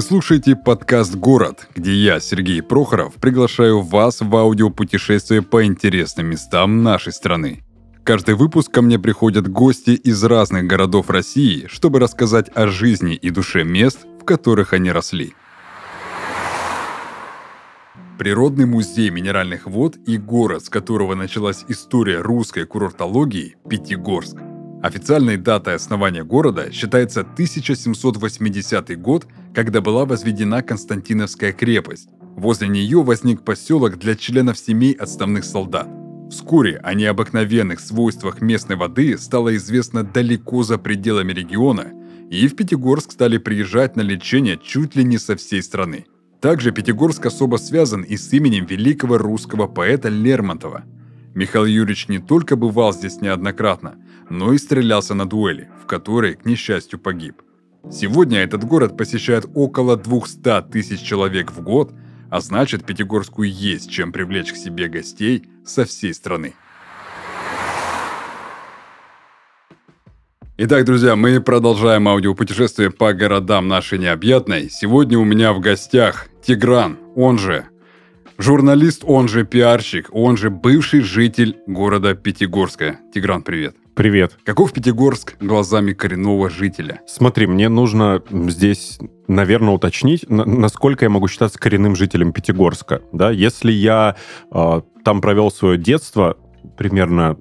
Вы слушаете подкаст «Город», где я, Сергей Прохоров, приглашаю вас в аудиопутешествие по интересным местам нашей страны. Каждый выпуск ко мне приходят гости из разных городов России, чтобы рассказать о жизни и душе мест, в которых они росли. Природный музей минеральных вод и город, с которого началась история русской курортологии – Пятигорск – Официальной датой основания города считается 1780 год, когда была возведена Константиновская крепость. Возле нее возник поселок для членов семей отставных солдат. Вскоре о необыкновенных свойствах местной воды стало известно далеко за пределами региона, и в Пятигорск стали приезжать на лечение чуть ли не со всей страны. Также Пятигорск особо связан и с именем великого русского поэта Лермонтова. Михаил Юрьевич не только бывал здесь неоднократно – но и стрелялся на дуэли, в которой, к несчастью, погиб. Сегодня этот город посещает около 200 тысяч человек в год, а значит Пятигорску есть чем привлечь к себе гостей со всей страны. Итак, друзья, мы продолжаем аудиопутешествие по городам нашей необъятной. Сегодня у меня в гостях Тигран, он же журналист, он же пиарщик, он же бывший житель города Пятигорска. Тигран, привет. Привет. Каков Пятигорск глазами коренного жителя? Смотри, мне нужно здесь, наверное, уточнить, насколько я могу считаться коренным жителем Пятигорска. Да? Если я э, там провел свое детство, примерно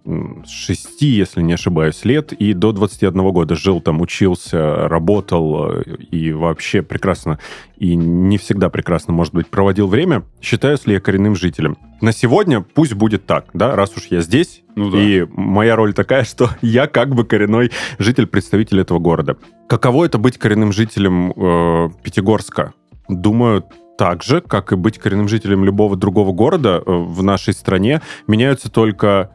с 6, если не ошибаюсь, лет, и до 21 года жил там, учился, работал э, и вообще прекрасно, и не всегда прекрасно, может быть, проводил время, считаюсь ли я коренным жителем? На сегодня пусть будет так, да, раз уж я здесь, ну, да. и моя роль такая, что я как бы коренной житель, представитель этого города. Каково это быть коренным жителем э, Пятигорска? Думаю, так же, как и быть коренным жителем любого другого города э, в нашей стране, меняются только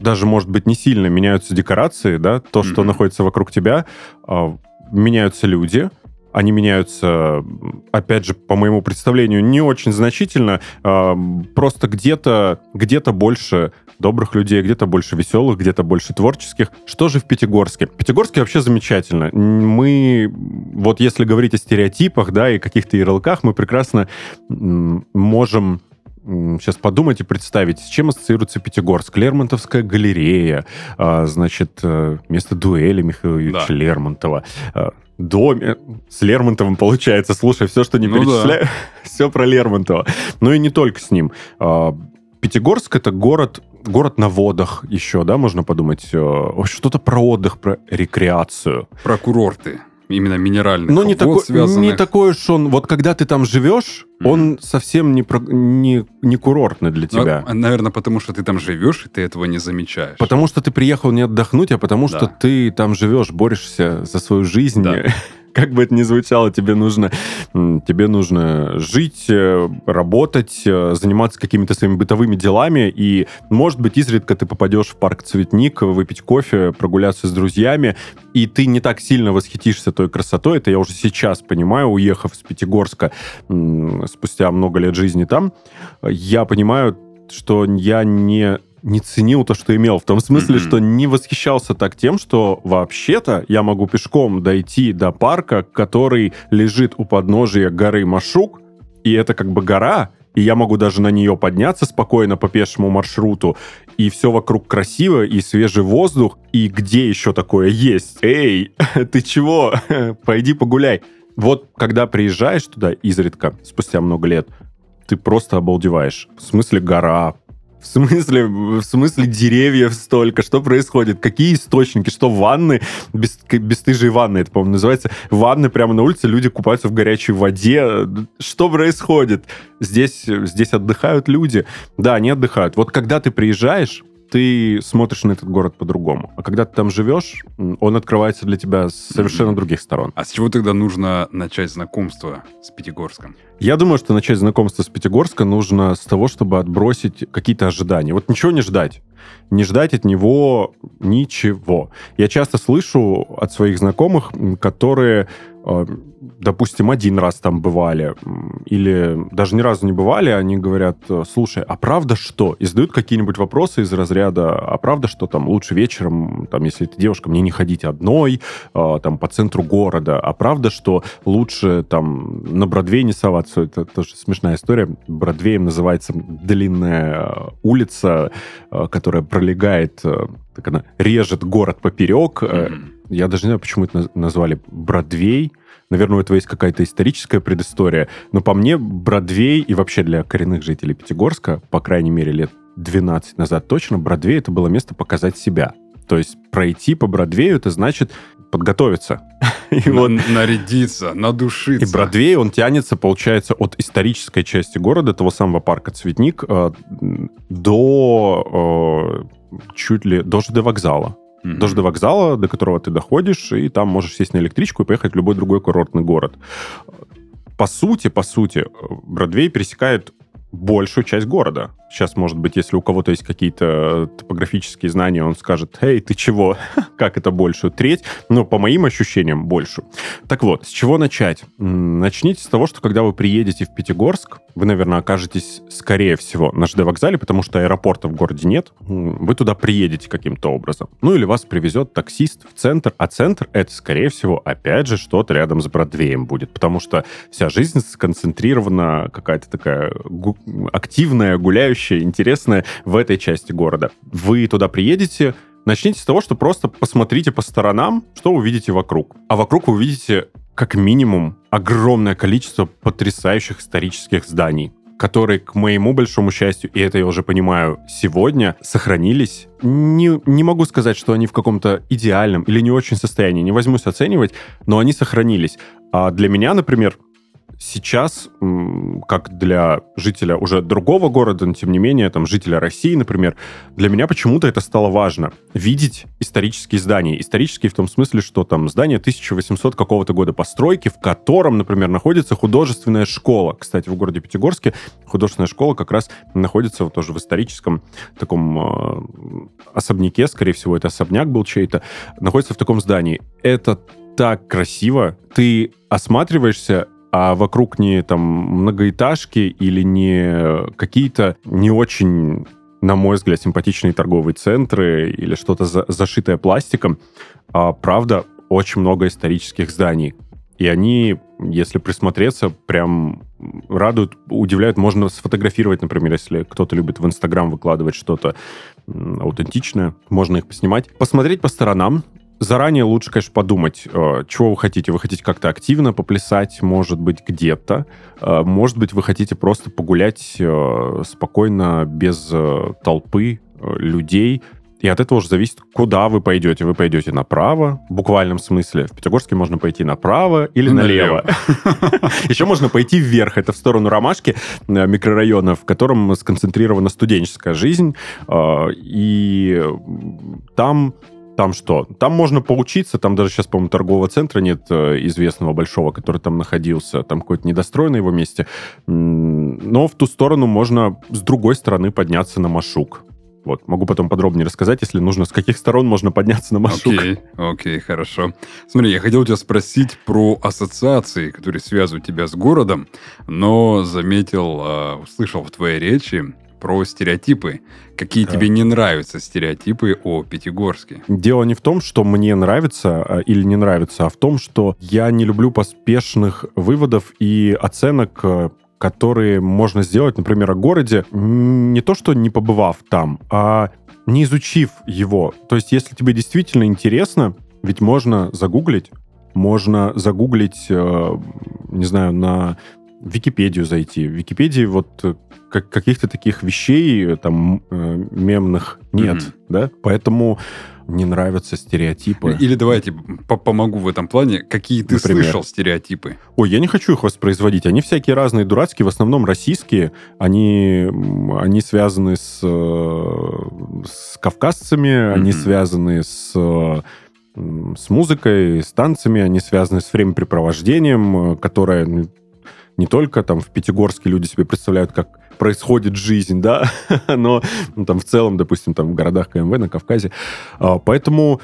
даже, может быть, не сильно меняются декорации, да, то, что mm-hmm. находится вокруг тебя, а, меняются люди, они меняются, опять же, по моему представлению, не очень значительно. А, просто где-то где больше добрых людей, где-то больше веселых, где-то больше творческих. Что же в Пятигорске? Пятигорске вообще замечательно. Мы, вот если говорить о стереотипах, да, и каких-то ярлыках, мы прекрасно можем сейчас подумать и представить, с чем ассоциируется Пятигорск. Лермонтовская галерея, а, значит, э, место дуэли Михаила Юрьевича да. Лермонтова, а, доме с Лермонтовым получается. Слушай, все, что не ну перечисляю, да. все про Лермонтова. Но и не только с ним. А, Пятигорск — это город, город на водах еще, да, можно подумать. Э, что-то про отдых, про рекреацию. Про курорты именно минеральных Но не, такой, связанных. не такой уж он... Вот когда ты там живешь, mm-hmm. он совсем не, про, не, не курортный для ну, тебя. Ну, наверное, потому что ты там живешь, и ты этого не замечаешь. Потому что ты приехал не отдохнуть, а потому да. что ты там живешь, борешься за свою жизнь. Да. как бы это ни звучало, тебе нужно, тебе нужно жить, э, работать, э, заниматься какими-то своими бытовыми делами, и, может быть, изредка ты попадешь в парк «Цветник», выпить кофе, прогуляться с друзьями, и ты не так сильно восхитишься той красотой, это я уже сейчас понимаю, уехав с Пятигорска спустя много лет жизни там, я понимаю, что я не не ценил то, что имел. В том смысле, mm-hmm. что не восхищался так тем, что вообще-то я могу пешком дойти до парка, который лежит у подножия горы Машук, и это как бы гора, и я могу даже на нее подняться спокойно по пешему маршруту, и все вокруг красиво, и свежий воздух, и где еще такое есть? Эй, ты чего? Пойди погуляй. Вот когда приезжаешь туда изредка, спустя много лет, ты просто обалдеваешь. В смысле гора, в смысле, в смысле деревьев столько? Что происходит? Какие источники? Что ванны? Без, бесстыжие ванны, это, по-моему, называется. Ванны прямо на улице, люди купаются в горячей воде. Что происходит? Здесь, здесь отдыхают люди. Да, они отдыхают. Вот когда ты приезжаешь, ты смотришь на этот город по-другому. А когда ты там живешь, он открывается для тебя с совершенно других сторон. А с чего тогда нужно начать знакомство с Пятигорском? Я думаю, что начать знакомство с Пятигорска нужно с того, чтобы отбросить какие-то ожидания. Вот ничего не ждать. Не ждать от него ничего. Я часто слышу от своих знакомых, которые допустим, один раз там бывали, или даже ни разу не бывали, они говорят, слушай, а правда что? И задают какие-нибудь вопросы из разряда, а правда что там лучше вечером, там, если это девушка, мне не ходить одной, э, там, по центру города, а правда, что лучше там на Бродвей не соваться? Это тоже смешная история. Бродвеем называется длинная улица, которая пролегает, так она режет город поперек, mm-hmm я даже не знаю, почему это назвали Бродвей. Наверное, у этого есть какая-то историческая предыстория. Но по мне, Бродвей и вообще для коренных жителей Пятигорска, по крайней мере, лет 12 назад точно, Бродвей это было место показать себя. То есть пройти по Бродвею, это значит подготовиться. И вот нарядиться, надушиться. И Бродвей, он тянется, получается, от исторической части города, того самого парка Цветник, э, до э, чуть ли до ЖД вокзала mm-hmm. даже до вокзала, до которого ты доходишь, и там можешь сесть на электричку и поехать в любой другой курортный город. По сути, по сути, Бродвей пересекает большую часть города. Сейчас, может быть, если у кого-то есть какие-то топографические знания, он скажет, «Эй, ты чего? как это большую треть?» Но по моим ощущениям, большую. Так вот, с чего начать? Начните с того, что когда вы приедете в Пятигорск, вы, наверное, окажетесь, скорее всего, на ЖД-вокзале, потому что аэропорта в городе нет. Вы туда приедете каким-то образом. Ну, или вас привезет таксист в центр, а центр — это, скорее всего, опять же, что-то рядом с Бродвеем будет, потому что вся жизнь сконцентрирована, какая-то такая активная, гуляющая, интересная в этой части города. Вы туда приедете, начните с того, что просто посмотрите по сторонам, что увидите вокруг. А вокруг вы увидите как минимум огромное количество потрясающих исторических зданий которые, к моему большому счастью, и это я уже понимаю, сегодня сохранились. Не, не могу сказать, что они в каком-то идеальном или не очень состоянии, не возьмусь оценивать, но они сохранились. А для меня, например, сейчас, как для жителя уже другого города, но тем не менее, там, жителя России, например, для меня почему-то это стало важно. Видеть исторические здания. Исторические в том смысле, что там здание 1800 какого-то года постройки, в котором, например, находится художественная школа. Кстати, в городе Пятигорске художественная школа как раз находится вот тоже в историческом таком э, особняке, скорее всего, это особняк был чей-то, находится в таком здании. Это так красиво. Ты осматриваешься а вокруг не там многоэтажки или не какие-то не очень на мой взгляд, симпатичные торговые центры или что-то за, зашитое пластиком, а правда очень много исторических зданий. И они, если присмотреться, прям радуют, удивляют. Можно сфотографировать, например, если кто-то любит в Инстаграм выкладывать что-то аутентичное, можно их поснимать. Посмотреть по сторонам, заранее лучше, конечно, подумать, э, чего вы хотите. Вы хотите как-то активно поплясать, может быть, где-то. Э, может быть, вы хотите просто погулять э, спокойно, без толпы людей. И от этого уже зависит, куда вы пойдете. Вы пойдете направо, в буквальном смысле. В Пятигорске можно пойти направо или налево. Еще можно пойти вверх. Это в сторону Ромашки, микрорайона, в котором сконцентрирована студенческая жизнь. И там там что? Там можно поучиться, там даже сейчас, по-моему, торгового центра нет э, известного большого, который там находился, там какой-то недострой на его месте. Но в ту сторону можно с другой стороны подняться на Машук. Вот, могу потом подробнее рассказать, если нужно, с каких сторон можно подняться на Машук. Окей, окей, хорошо. Смотри, я хотел тебя спросить про ассоциации, которые связывают тебя с городом, но заметил, э, услышал в твоей речи про стереотипы. Какие да. тебе не нравятся стереотипы о Пятигорске? Дело не в том, что мне нравится а, или не нравится, а в том, что я не люблю поспешных выводов и оценок э, которые можно сделать, например, о городе, не то что не побывав там, а не изучив его. То есть, если тебе действительно интересно, ведь можно загуглить, можно загуглить, э, не знаю, на в Википедию зайти. В Википедии вот э, как, каких-то таких вещей э, там э, мемных нет, mm-hmm. да? Поэтому не нравятся стереотипы. Или давайте помогу в этом плане. Какие ты Например? слышал стереотипы? Ой, я не хочу их воспроизводить. Они всякие разные, дурацкие, в основном российские. Они, они связаны с, с кавказцами, mm-hmm. они связаны с с музыкой, с танцами, они связаны с времяпрепровождением, которое не только там в Пятигорске люди себе представляют, как происходит жизнь, да, но ну, там в целом, допустим, там в городах КМВ на Кавказе. А, поэтому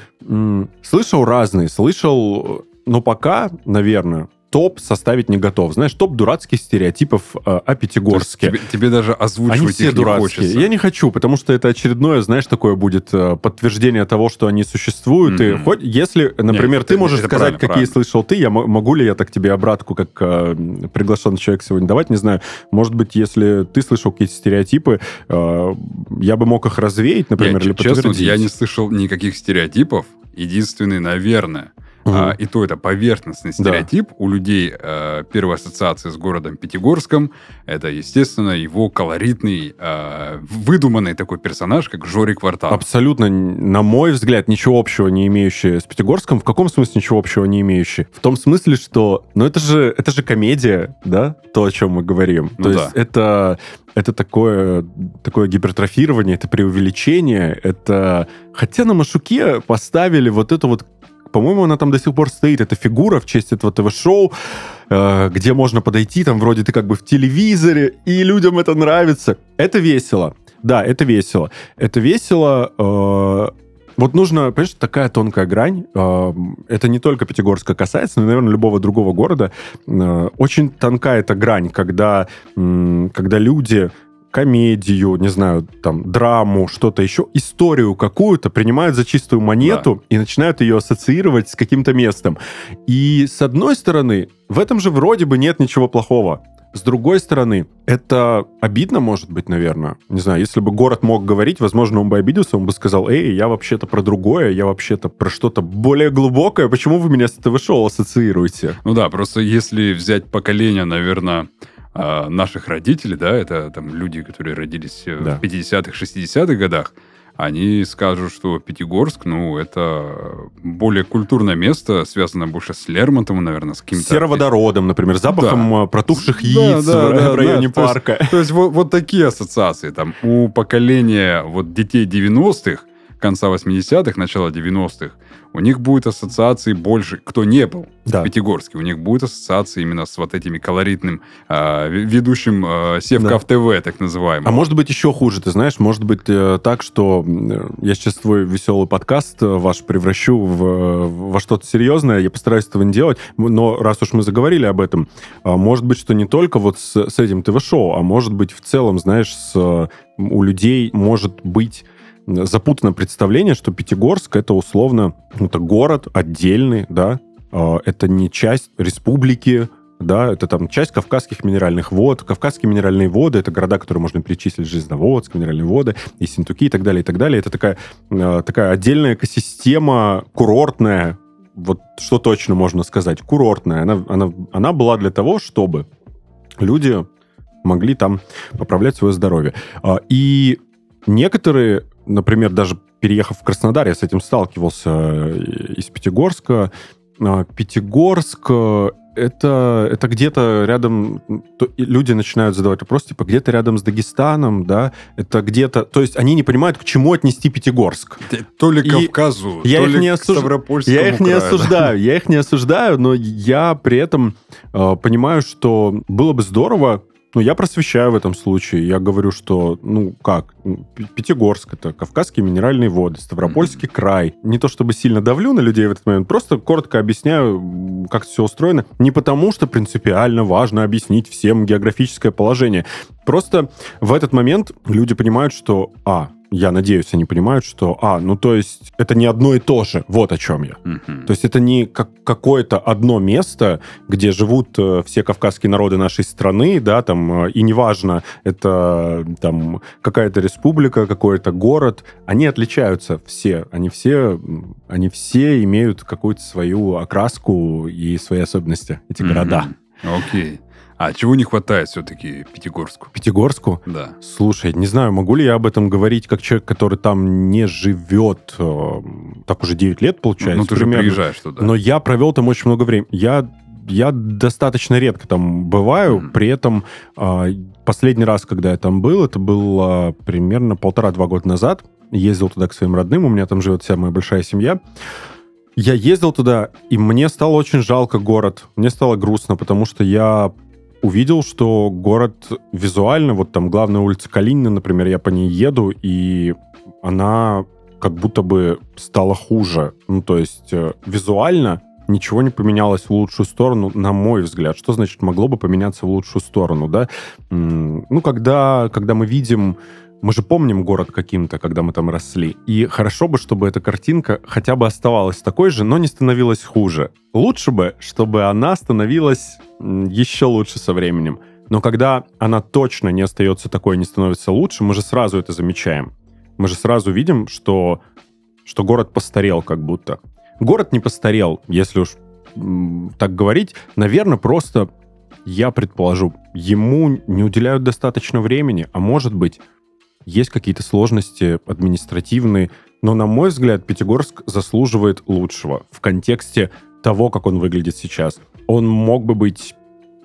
слышал разные, слышал но пока, наверное, топ составить не готов. Знаешь, топ дурацких стереотипов э, о Пятигорске. Тебе, тебе даже озвучивать они все их дурацкие. не хочется. Я не хочу, потому что это очередное, знаешь, такое будет э, подтверждение того, что они существуют. И Мгм. хоть, если, например, Нет, ты это- можешь это сказать, правильно, какие правильно. слышал ты, я могу ли я так тебе обратку, как э, приглашенный человек сегодня давать, не знаю. Может быть, если ты слышал какие-то стереотипы, э, я бы мог их развеять, например, Я, или честно, подтвердить. я не слышал никаких стереотипов. Единственный, наверное, Мгм. а, и то это поверхностный Да. стереотип. У людей э, первая ассоциация с городом Пятигорском это, естественно, его колоритный, э, выдуманный такой персонаж, как Жорик Квартал. Абсолютно, на мой взгляд, ничего общего не имеющие с Пятигорском. В каком смысле ничего общего не имеющие? В том смысле, что, ну это же, это же комедия, да, то, о чем мы говорим. Ну то да. есть это, это такое, такое гипертрофирование, это преувеличение, это... Хотя на Машуке поставили вот это вот по-моему, она там до сих пор стоит, эта фигура в честь этого ТВ-шоу, э, где можно подойти, там вроде ты как бы в телевизоре, и людям это нравится. Это весело. Да, это весело. Это весело. э, вот нужно, понимаешь, такая тонкая грань. э, Это не только Пятигорска касается, но, наверное, любого другого города. Очень тонка эта грань, когда, когда люди комедию, не знаю, там, драму, что-то еще, историю какую-то принимают за чистую монету и начинают ее ассоциировать с каким-то местом. И с одной стороны, в этом же вроде бы нет ничего плохого. С другой стороны, это обидно, может быть, наверное. Не знаю, если бы город мог говорить, возможно, он бы обиделся, он бы сказал, эй, я вообще-то про другое, я вообще-то про что-то более глубокое, почему вы меня с ТВ-шоу ассоциируете? Ну да, просто если взять поколение, наверное, а, наших родителей, да, это там люди, которые родились э, Да. в 50-х, 60-х годах, они скажут, что Пятигорск, ну, это более культурное место, связано больше с Лермонтовым, наверное, с каким-то... сероводородом, например, запахом э, протухших Да, яиц да, в, да, в районе да, то есть- парка. То есть вот, вот такие ассоциации. Там у поколения вот детей 90-х, конца 80-х, начала 90-х, у них будет ассоциации больше, кто не был Да. в Пятигорске, у них будет ассоциации именно с вот этими колоритным в- ведущим а, Севкав ТВ, так называемым. А может быть еще хуже, ты знаешь, может быть э, так, что э, я сейчас твой веселый подкаст э, ваш превращу в, э, во что-то серьезное, я постараюсь этого не делать, но раз уж мы заговорили об этом, а, может быть, что не только вот с, с этим ТВ-шоу, а может быть в целом, знаешь, с, э, у людей может быть запутано представление, что Пятигорск это условно ну, это город отдельный, да, А, это не часть республики, да, это там часть Кавказских минеральных вод. Кавказские минеральные воды — это города, которые можно перечислить, Железноводск, минеральные воды, и Синтуки, и так далее, и так далее. Это такая, э, такая отдельная экосистема курортная, вот что точно можно сказать, курортная. Она, она, она была для того, чтобы люди могли там поправлять свое здоровье. А, И некоторые, например, даже переехав в Краснодар, я с этим сталкивался э, из Пятигорска. А, Пятигорск э, это, это где-то рядом, то- люди начинают задавать вопрос, типа, где-то рядом с Дагестаном, да, это где-то, то есть они не понимают, к чему отнести Пятигорск. То ли И Кавказу, я то их ли не к осуж- Ставропольскому Я их не краю, да. осуждаю, я их не осуждаю, но я при этом э, понимаю, что было бы здорово, ну, я просвещаю в этом случае. Я говорю, что, ну, как, ну, Пятигорск, это Кавказские минеральные воды, Ставропольский край. Не то чтобы сильно давлю на людей в этот момент, просто коротко объясняю, как все устроено. Не потому, что принципиально важно объяснить всем географическое положение. Просто в этот момент люди понимают, что, а, я надеюсь, они понимают, что, а, ну, то есть это не одно и то же. Вот о чем я. Мгм. То есть это не как какое-то одно место, где живут э, все кавказские народы нашей страны, да, там, э, и неважно, это там какая-то республика, какой-то город, они отличаются все, они все, они все имеют какую-то свою окраску и свои особенности, эти города. Мгм. Окей. А чего не хватает все-таки Пятигорску? Пятигорску, Да. Слушай, не знаю, могу ли я об этом говорить как человек, который там не живет, э, так уже 9 лет, получается. ну, ты же приезжаешь туда. Но я провел там очень много времени. Я, я достаточно редко там бываю, Мгм. при этом а, последний раз, когда я там был, это было примерно полтора-два года назад. Ездил туда к своим родным, у меня там живет вся моя большая семья. Я ездил туда, и мне стало очень жалко город. Мне стало грустно, потому что я увидел, что город визуально, вот там главная улица Калинина, например, я по ней еду, и она как будто бы стала хуже. Ну, то есть э, визуально ничего не поменялось в лучшую сторону, на мой взгляд. Что значит могло бы поменяться в лучшую сторону, да? Ну, когда, когда мы видим мы же помним город каким-то, когда мы там росли. И хорошо бы, чтобы эта картинка хотя бы оставалась такой же, но не становилась хуже. Лучше бы, чтобы она становилась еще лучше со временем. Но когда она точно не остается такой, не становится лучше, мы же сразу это замечаем. Мы же сразу видим, что, что город постарел как будто. Город не постарел, если уж так говорить. Наверное, просто, я предположу, ему не уделяют достаточно времени, а может быть, есть какие-то сложности административные, но, на мой взгляд, Пятигорск заслуживает лучшего в контексте того, как он выглядит сейчас. Он мог бы быть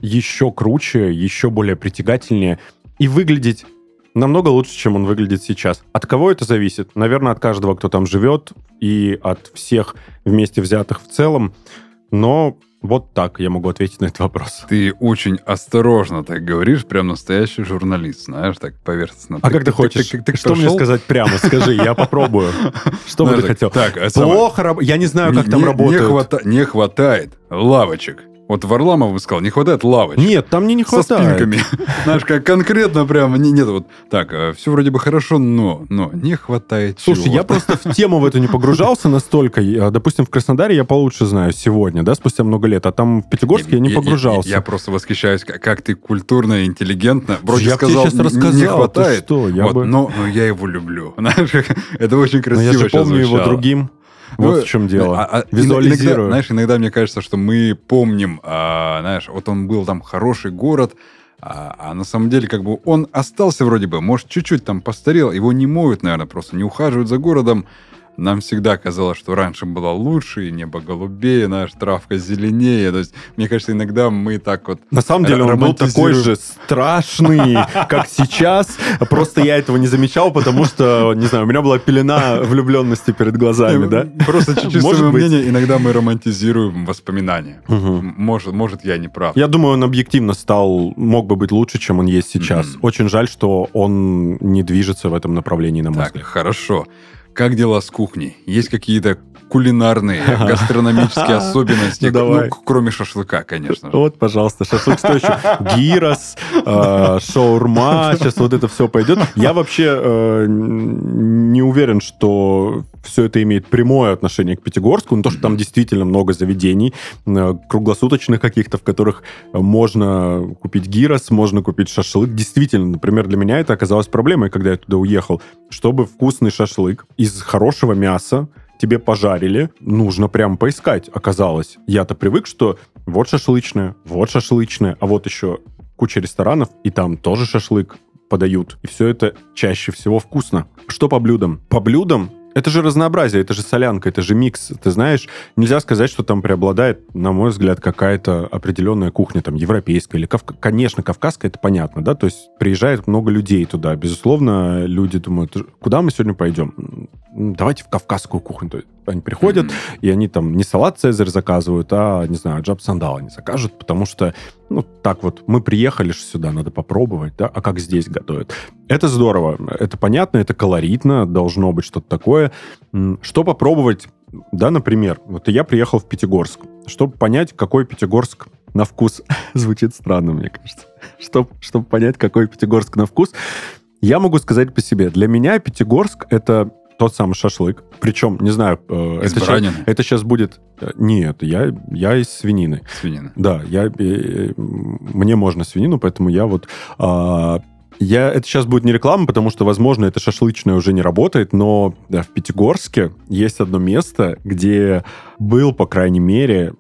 еще круче, еще более притягательнее и выглядеть намного лучше, чем он выглядит сейчас. От кого это зависит? Наверное, от каждого, кто там живет, и от всех вместе взятых в целом. Но вот так я могу ответить на этот вопрос. Ты очень осторожно так говоришь, прям настоящий журналист, знаешь, так поверхностно. А ты, как ты, хочешь? Ты, ты, ты, что мне сказать прямо? Скажи, я попробую. Что бы ты хотел? Так, Плохо, я не знаю, как там работает. Не хватает лавочек вот Варламов бы сказал, не хватает лавочек. Нет, там мне не хватает. Со спинками. Знаешь, как конкретно прямо... Не, нет, вот так, э, все вроде бы хорошо, но, но не хватает Слушай, я просто в тему в эту не погружался настолько. Допустим, в Краснодаре я получше знаю сегодня, да, спустя много лет, а там в Пятигорске я, не погружался. Я, просто восхищаюсь, как ты культурно, интеллигентно. Вроде я сказал, тебе сейчас рассказал, не хватает. что? Я вот, бы... но, я его люблю. Это очень красиво я же помню его другим. Вот ну, в чем дело. А, а, Визуализирую. Иногда, знаешь, иногда мне кажется, что мы помним, а, знаешь, вот он был там хороший город, а, а на самом деле как бы он остался вроде бы, может, чуть-чуть там постарел, его не моют, наверное, просто не ухаживают за городом, нам всегда казалось, что раньше было лучше, и небо голубее, наша травка зеленее. То есть, мне кажется, иногда мы так вот На самом деле он был такой же страшный, как сейчас. Просто я этого не замечал, потому что, не знаю, у меня была пелена влюбленности перед глазами, да? Просто чуть-чуть свое мнение, иногда мы романтизируем воспоминания. Может, может, я не прав. Я думаю, он объективно стал, мог бы быть лучше, чем он есть сейчас. Очень жаль, что он не движется в этом направлении, на мой взгляд. Так, хорошо. Как дела с кухней? Есть какие-то кулинарные, гастрономические особенности, ну, давай. ну, кроме шашлыка, конечно же. Вот, пожалуйста, шашлык что еще? Гирос, э, шаурма, сейчас вот это все пойдет. Я вообще э, не уверен, что все это имеет прямое отношение к Пятигорску, но то, что там действительно много заведений, э, круглосуточных каких-то, в которых можно купить гирос, можно купить шашлык. Действительно, например, для меня это оказалось проблемой, когда я туда уехал. Чтобы вкусный шашлык из хорошего мяса, тебе пожарили, нужно прям поискать, оказалось. Я-то привык, что вот шашлычная, вот шашлычная, а вот еще куча ресторанов, и там тоже шашлык подают. И все это чаще всего вкусно. Что по блюдам? По блюдам это же разнообразие, это же солянка, это же микс. Ты знаешь, нельзя сказать, что там преобладает, на мой взгляд, какая-то определенная кухня, там, европейская или, кав... конечно, кавказская, это понятно, да, то есть приезжает много людей туда. Безусловно, люди думают, куда мы сегодня пойдем? Давайте в кавказскую кухню. То есть они приходят, mm-hmm. и они там не салат Цезарь заказывают, а, не знаю, джаб сандал они закажут, потому что, ну, так вот, мы приехали же сюда, надо попробовать, да, а как здесь готовят. Это здорово, это понятно, это колоритно, должно быть что-то такое. Что попробовать, да, например, вот я приехал в Пятигорск, чтобы понять, какой Пятигорск на вкус, звучит странно, мне кажется, чтобы, чтобы понять, какой Пятигорск на вкус, я могу сказать по себе. Для меня Пятигорск — это тот самый шашлык. Причем, не знаю... Э, из это? Сейчас, это сейчас будет... Э, нет, я, я из свинины. Свинина. Да, я, э, мне можно свинину, поэтому я вот... Э, я, это сейчас будет не реклама, потому что, возможно, это шашлычное уже не работает, но да, в Пятигорске есть одно место, где был, по крайней мере,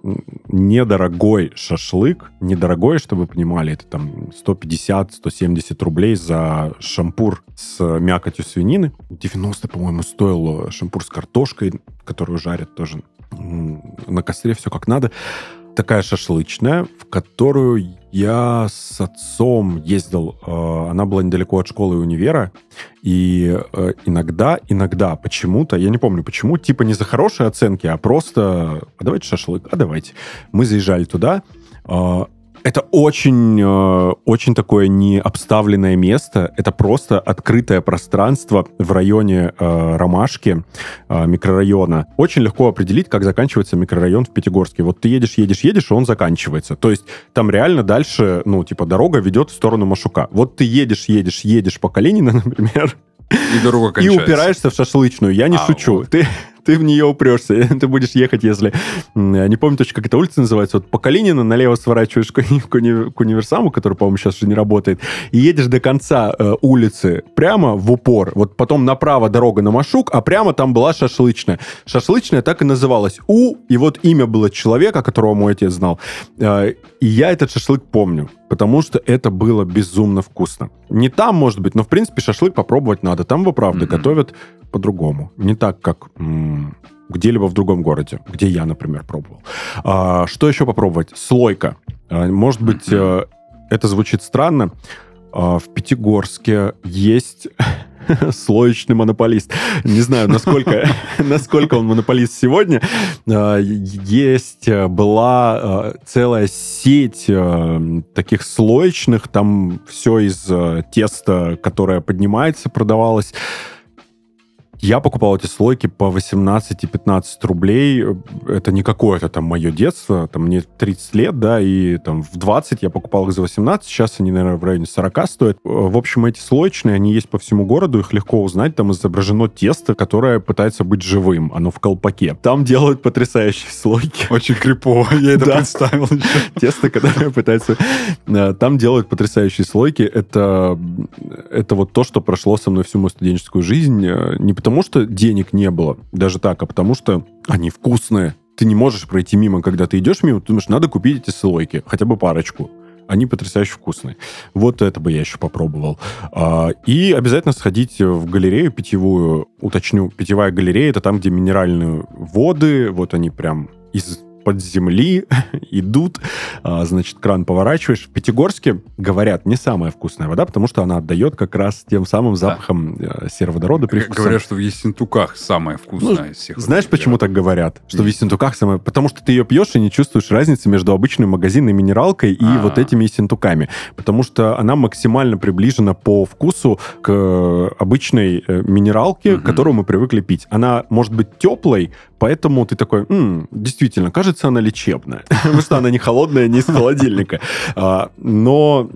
недорогой шашлык. Недорогой, чтобы вы понимали, это там 150-170 рублей за шампур с мякотью свинины. 90, по-моему, стоил шампур с картошкой, которую жарят тоже на костре, все как надо такая шашлычная, в которую я с отцом ездил. Э, она была недалеко от школы и универа. И э, иногда, иногда почему-то, я не помню почему, типа не за хорошие оценки, а просто, а давайте шашлык, а давайте. Мы заезжали туда. Это очень, э, очень такое не обставленное место. Это просто открытое пространство в районе э, Ромашки, э, микрорайона. Очень легко определить, как заканчивается микрорайон в Пятигорске. Вот ты едешь, едешь, едешь, и он заканчивается. То есть там реально дальше, ну, типа, дорога ведет в сторону Машука. Вот ты едешь, едешь, едешь по Калинина, например, и дорога кончается. И упираешься в шашлычную. Я не а, шучу. Вот. Ты, ты в нее упрешься. ты будешь ехать, если... Не помню точно, как эта улица называется. Вот по Калинина налево сворачиваешь к, к, уни, к универсаму, который, по-моему, сейчас уже не работает, и едешь до конца э, улицы прямо в упор. Вот потом направо дорога на Машук, а прямо там была шашлычная. Шашлычная так и называлась. У, и вот имя было человека, которого мой отец знал. Э, и я этот шашлык помню потому что это было безумно вкусно. Не там, может быть, но, в принципе, шашлык попробовать надо. Там, вы правда, mm-hmm. готовят по-другому. Не так, как м- где-либо в другом городе, где я, например, пробовал. А, что еще попробовать? Слойка. А, может быть, mm-hmm. это звучит странно. А, в Пятигорске есть слоечный монополист. Не знаю, насколько, насколько он монополист сегодня. А, есть, э, была э, целая сеть э, таких слоечных, там все из теста, которое поднимается, продавалось. Я покупал эти слойки по 18 и 15 рублей. Это не какое-то там мое детство. Там мне 30 лет, да, и там в 20 я покупал их за 18. Сейчас они, наверное, в районе 40 стоят. В общем, эти слоечные, они есть по всему городу. Их легко узнать. Там изображено тесто, которое пытается быть живым. Оно в колпаке. Там делают потрясающие слойки. Очень крипово. Я это представил. Тесто, которое пытается... Э, там делают потрясающие слойки. Это, это вот то, что прошло со мной всю мою студенческую жизнь. Э, не потому потому, что денег не было, даже так, а потому что они вкусные. Ты не можешь пройти мимо, когда ты идешь мимо, ты думаешь, надо купить эти слойки, хотя бы парочку. Они потрясающе вкусные. Вот это бы я еще попробовал. А, и обязательно сходить в галерею питьевую. Уточню, питьевая галерея — это там, где минеральные воды, вот они прям из из-под земли идут, а, значит, кран поворачиваешь. В Пятигорске, говорят, не самая вкусная вода, потому что она отдает как раз тем самым запахом да. Э, сероводорода. Привкусом. Говорят, что в Ессентуках самая вкусная ну, из всех. Знаешь, почему так говорят? Что Нет. в Ессентуках самая... Потому что ты ее пьешь и не чувствуешь разницы между обычной магазинной минералкой и А-а-а. вот этими Ессентуками. Потому что она максимально приближена по вкусу к обычной э, минералке, угу. которую мы привыкли пить. Она может быть теплой, поэтому ты такой, М, действительно, кажется, она лечебная. Потому что она не холодная, не из холодильника. А, но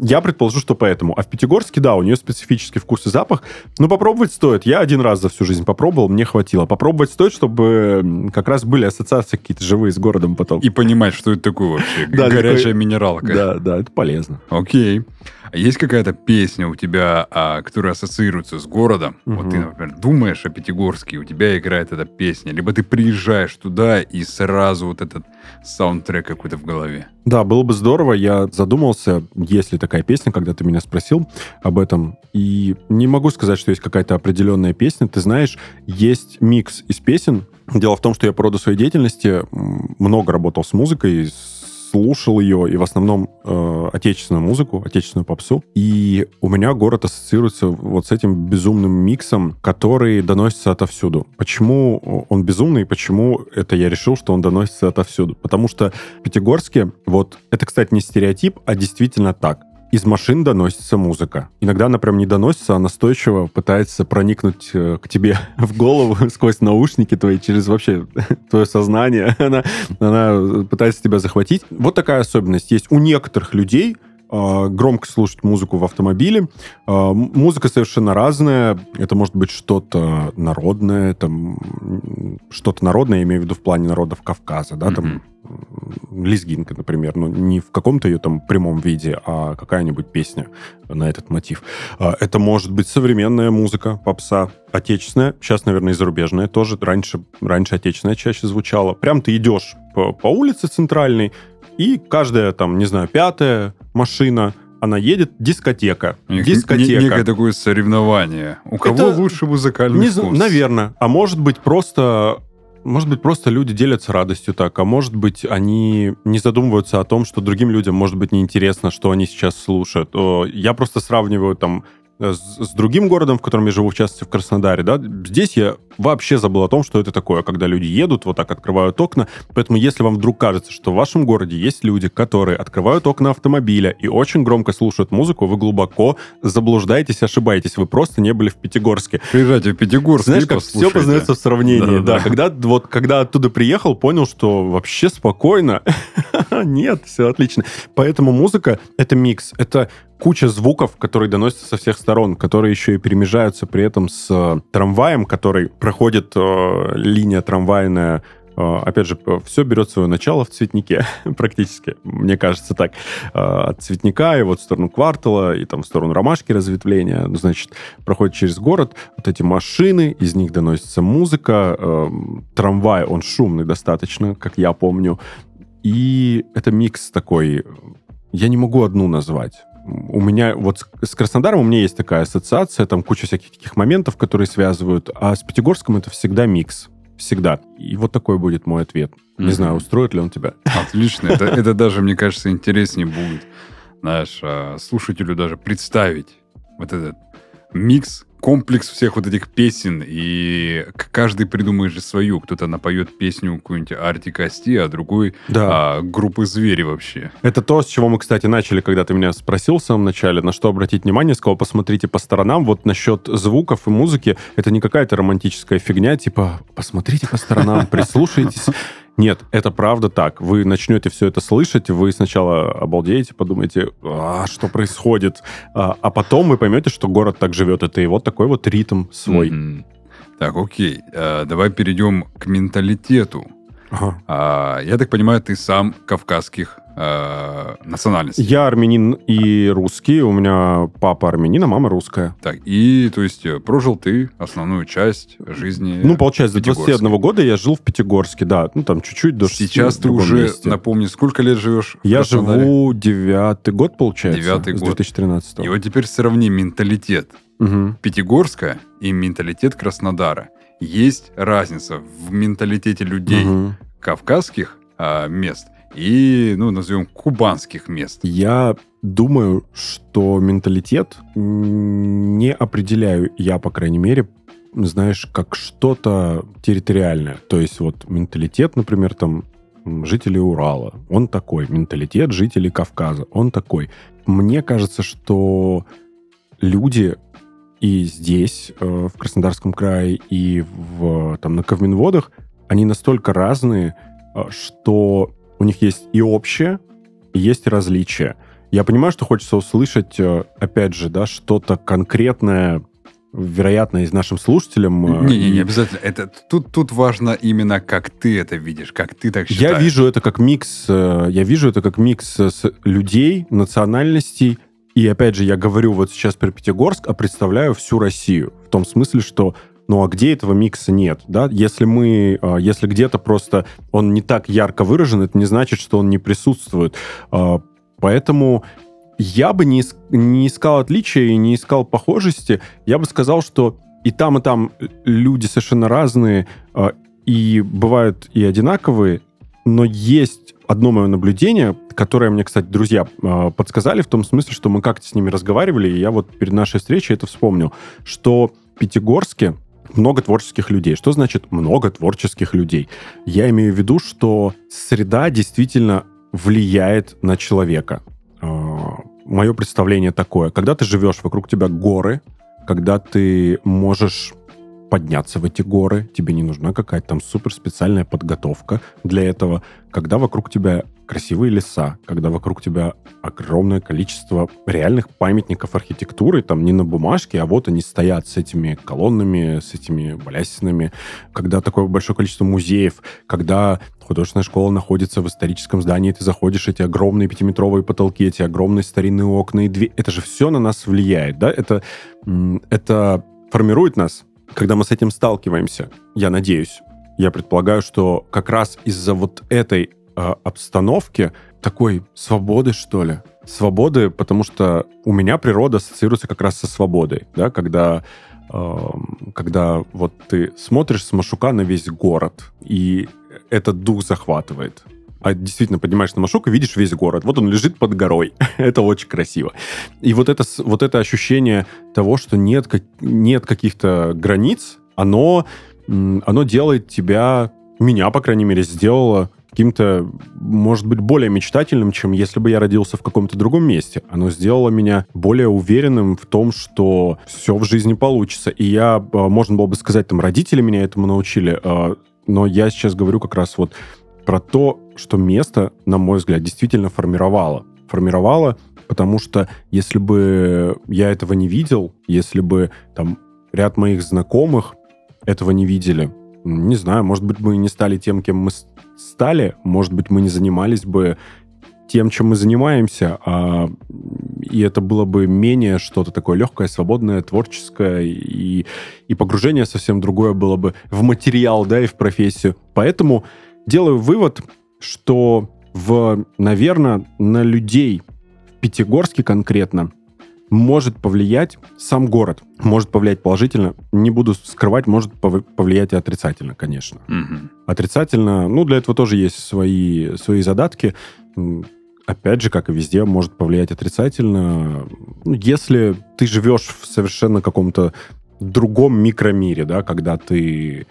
я предположу, что поэтому. А в Пятигорске, да, у нее специфический вкус и запах. Но попробовать стоит. Я один раз за всю жизнь попробовал, мне хватило. Попробовать стоит, чтобы как раз были ассоциации какие-то живые с городом потом. И понимать, что это такое вообще. Да, Горячая минералка. Да, да, это полезно. Окей. А есть какая-то песня у тебя, а, которая ассоциируется с городом? Угу. Вот ты, например, думаешь о Пятигорске, у тебя играет эта песня, либо ты приезжаешь туда и сразу вот этот саундтрек какой-то в голове. Да, было бы здорово. Я задумался, есть ли такая песня, когда ты меня спросил об этом. И не могу сказать, что есть какая-то определенная песня. Ты знаешь, есть микс из песен. Дело в том, что я по роду своей деятельности много работал с музыкой, с слушал ее, и в основном э, отечественную музыку, отечественную попсу. И у меня город ассоциируется вот с этим безумным миксом, который доносится отовсюду. Почему он безумный, почему это я решил, что он доносится отовсюду? Потому что Пятигорске, вот, это, кстати, не стереотип, а действительно так из машин доносится музыка. Иногда она прям не доносится, а настойчиво пытается проникнуть э, к тебе в голову сквозь наушники твои, через вообще твое сознание. Она, она пытается тебя захватить. Вот такая особенность есть у некоторых людей, громко слушать музыку в автомобиле. А, музыка совершенно разная. Это может быть что-то народное, там что-то народное, я имею в виду в плане народов Кавказа, да, mm-hmm. там лезгинка, например, но не в каком-то ее там прямом виде, а какая-нибудь песня на этот мотив. А, это может быть современная музыка, попса, отечественная, сейчас, наверное, и зарубежная тоже. Раньше, раньше отечественная чаще звучала. Прям ты идешь по, по улице центральной, и каждая там, не знаю, пятая машина, она едет дискотека. Дискотека. Некое такое соревнование. У кого Это, лучше музыкальный не, вкус? Наверное. А может быть, просто может быть, просто люди делятся радостью так, а может быть, они не задумываются о том, что другим людям может быть неинтересно, что они сейчас слушают. Я просто сравниваю там с, с другим городом, в котором я живу, в частности, в Краснодаре, да, здесь я вообще забыл о том, что это такое, когда люди едут, вот так открывают окна. Поэтому, если вам вдруг кажется, что в вашем городе есть люди, которые открывают окна автомобиля и очень громко слушают музыку, вы глубоко заблуждаетесь, ошибаетесь. Вы просто не были в Пятигорске. Приезжайте в Пятигорск Знаешь, как все познается в сравнении. Да, да, да. Когда, вот, когда оттуда приехал, понял, что вообще спокойно. Нет, все отлично. Поэтому музыка — это микс. Это куча звуков, которые доносятся со всех сторон, которые еще и перемежаются при этом с э, трамваем, который проходит э, линия трамвайная э, Опять же, все берет свое начало в цветнике, практически, мне кажется так. Э, от цветника и вот в сторону квартала, и там в сторону ромашки разветвления. Значит, проходит через город. Вот эти машины, из них доносится музыка. Трамвай, он шумный достаточно, как я помню. И это микс такой... Я не могу одну назвать у меня вот с Краснодаром у меня есть такая ассоциация, там куча всяких таких моментов, которые связывают, а с Пятигорском это всегда микс. Всегда. И вот такой будет мой ответ. Не mm-hmm. знаю, устроит ли он тебя. Отлично. Это, это даже, мне кажется, интереснее будет, знаешь, а, слушателю даже представить вот этот микс комплекс всех вот этих песен, и каждый придумает же свою. Кто-то напоет песню какую-нибудь Арти Кости, а другой да. а, группы Звери вообще. Это то, с чего мы, кстати, начали, когда ты меня спросил в самом начале, на что обратить внимание, сказал, посмотрите по сторонам. Вот насчет звуков и музыки, это не какая-то романтическая фигня, типа, посмотрите по сторонам, прислушайтесь. Нет, это правда так. Вы начнете все это слышать, вы сначала обалдеете, подумаете, а, что происходит, а, а потом вы поймете, что город так живет. Это и вот такой вот ритм свой. Mm-hmm. Так, окей. А, давай перейдем к менталитету. Ага. А, я так понимаю, ты сам кавказских э, национальности. Я армянин и русский. У меня папа армянин, а мама русская. Так, и, то есть, э, прожил ты основную часть жизни Ну, получается, до 21 года я жил в Пятигорске, да. Ну, там чуть-чуть до Сейчас ты уже, месте. напомни, сколько лет живешь Я живу девятый год, получается. Девятый год. 2013 И вот теперь сравни менталитет угу. Пятигорска и менталитет Краснодара. Есть разница в менталитете людей угу. кавказских а, мест – и, ну, назовем, кубанских мест. Я думаю, что менталитет не определяю я, по крайней мере, знаешь, как что-то территориальное. То есть вот менталитет, например, там жителей Урала, он такой. Менталитет жителей Кавказа, он такой. Мне кажется, что люди и здесь, э, в Краснодарском крае, и в, там, на Ковминводах, они настолько разные, э, что у них есть и общее, и есть различия. Я понимаю, что хочется услышать, э, опять же, да, что-то конкретное, вероятно, из нашим слушателям. Не, не, не обязательно. Это тут тут важно именно как ты это видишь, как ты так считаешь. Я вижу это как микс. Э, я вижу это как микс с людей, национальностей. И опять же, я говорю вот сейчас про Пятигорск, а представляю всю Россию в том смысле, что ну а где этого микса нет, да? Если мы, а, если где-то просто он не так ярко выражен, это не значит, что он не присутствует. А, поэтому я бы не, не искал отличия и не искал похожести. Я бы сказал, что и там, и там люди совершенно разные, а, и бывают и одинаковые, но есть одно мое наблюдение, которое мне, кстати, друзья подсказали в том смысле, что мы как-то с ними разговаривали, и я вот перед нашей встречей это вспомнил, что в Пятигорске много творческих людей. Что значит много творческих людей? Я имею в виду, что среда действительно влияет на человека. А, Мое представление такое. Когда ты живешь, вокруг тебя горы, когда ты можешь подняться в эти горы, тебе не нужна какая-то там супер специальная подготовка для этого, когда вокруг тебя красивые леса, когда вокруг тебя огромное количество реальных памятников архитектуры, там не на бумажке, а вот они стоят с этими колоннами, с этими балясинами, когда такое большое количество музеев, когда художественная школа находится в историческом здании, ты заходишь, эти огромные пятиметровые потолки, эти огромные старинные окна и двери, это же все на нас влияет, да, это, это формирует нас, когда мы с этим сталкиваемся, я надеюсь, я предполагаю, что как раз из-за вот этой э, обстановки такой свободы, что ли. Свободы, потому что у меня природа ассоциируется как раз со свободой, да, когда когда вот ты смотришь с Машука на весь город, и этот дух захватывает. а действительно поднимаешься на Машук и видишь весь город. Вот он лежит под горой. это очень красиво. И вот это, вот это ощущение того, что нет, как, нет каких-то границ, оно, оно делает тебя, меня, по крайней мере, сделало каким-то, может быть, более мечтательным, чем если бы я родился в каком-то другом месте. Оно сделало меня более уверенным в том, что все в жизни получится. И я, а, можно было бы сказать, там, родители меня этому научили, а, но я сейчас говорю как раз вот про то, что место, на мой взгляд, действительно формировало. Формировало, потому что если бы я этого не видел, если бы там ряд моих знакомых этого не видели, не знаю, может быть, мы не стали тем, кем мы стали, может быть, мы не занимались бы тем, чем мы занимаемся, а, и это было бы менее что-то такое легкое, свободное, творческое, и, и погружение совсем другое было бы в материал, да, и в профессию. Поэтому делаю вывод, что в, наверное, на людей в Пятигорске конкретно может повлиять сам город. Может повлиять положительно. Не буду скрывать, может повлиять и отрицательно, конечно. Угу. Отрицательно, ну, для этого тоже есть свои, свои задатки. Опять же, как и везде, может повлиять отрицательно. Ну, если ты живешь в совершенно каком-то другом микромире, да, когда ты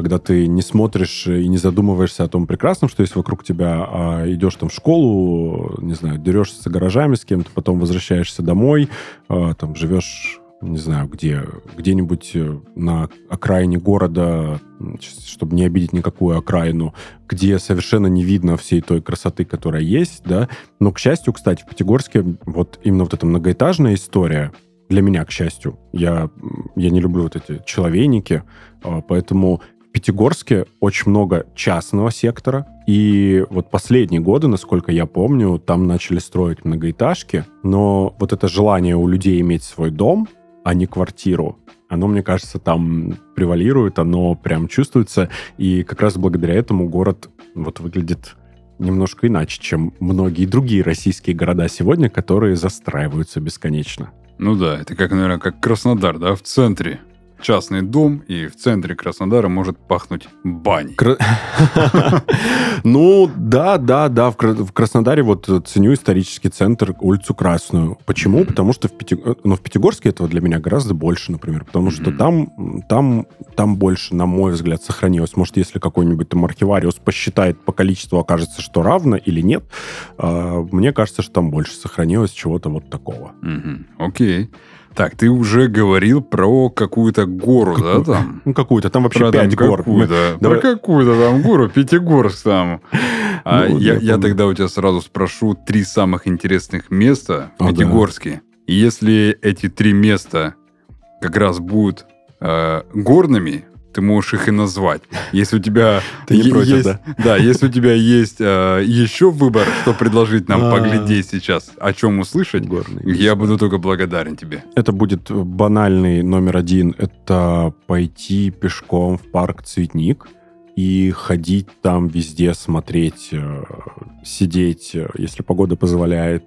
когда ты не смотришь и не задумываешься о том прекрасном, что есть вокруг тебя, а идешь там в школу, не знаю, дерешься с гаражами с кем-то, потом возвращаешься домой, а, там живешь не знаю, где, где-нибудь э, на окраине города, чтобы не обидеть никакую окраину, где совершенно не видно всей той красоты, которая есть, да. Но, к счастью, кстати, в Пятигорске вот именно вот эта многоэтажная история, для меня, к счастью, я, я не люблю вот эти человейники, а, поэтому Пятигорске очень много частного сектора, и вот последние годы, насколько я помню, там начали строить многоэтажки, но вот это желание у людей иметь свой дом, а не квартиру, оно, мне кажется, там превалирует, оно прям чувствуется, и как раз благодаря этому город вот выглядит немножко иначе, чем многие другие российские города сегодня, которые застраиваются бесконечно. Ну да, это как, наверное, как Краснодар, да, в центре частный дом, и в центре Краснодара может пахнуть баней. Ну, да, да, да. В Краснодаре вот ценю исторический центр, улицу Красную. Почему? Потому что в, ну, в Пятигорске этого для меня гораздо больше, например. Потому что там, там, там больше, на мой взгляд, сохранилось. Может, если какой-нибудь там архивариус посчитает по количеству, окажется, что равно или нет, а, мне кажется, что там больше сохранилось чего-то вот такого. Окей. Так, ты уже говорил про какую-то гору, как, да, там? Ну, какую-то, там вообще про, пять там, гор. Какую-то, Давай... Про какую-то там гору, Пятигорск там. А ну, я, я, я тогда у тебя сразу спрошу три самых интересных места в Пятигорске. И если эти три места как раз будут э, горными, ты можешь их и назвать. Если у тебя ты не против, есть, да? Да, если у тебя есть э, еще выбор, что предложить нам а. поглядеть сейчас, о чем услышать, я буду только благодарен тебе. Это будет банальный номер один. Это пойти пешком в парк Цветник и ходить там везде, смотреть, э, сидеть, э, если погода позволяет,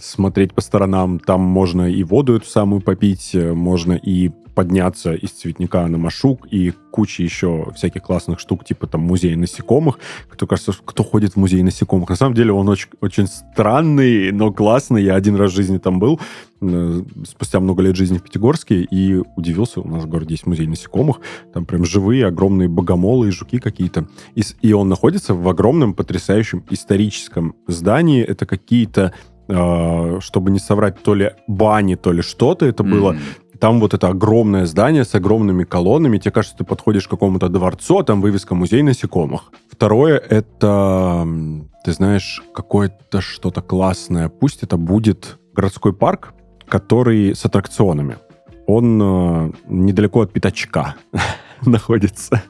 смотреть по сторонам. Там можно и воду эту самую попить, можно и подняться из цветника на Машук и куча еще всяких классных штук, типа там музей насекомых. Кто кажется, кто ходит в музей насекомых? На самом деле он очень, очень странный, но классный. Я один раз в жизни там был, э, спустя много лет жизни в Пятигорске, и удивился, у нас в городе есть музей насекомых, там прям живые огромные богомолы и жуки какие-то. И, и он находится в огромном потрясающем историческом здании. Это какие-то э, чтобы не соврать, то ли бани, то ли что-то это mm-hmm. было. Там вот это огромное здание с огромными колоннами. Тебе кажется, ты подходишь к какому-то дворцу, а там вывеска «Музей насекомых». Второе — это, ты знаешь, какое-то что-то классное. Пусть это будет городской парк, который с аттракционами. Он э, недалеко от Пятачка находится.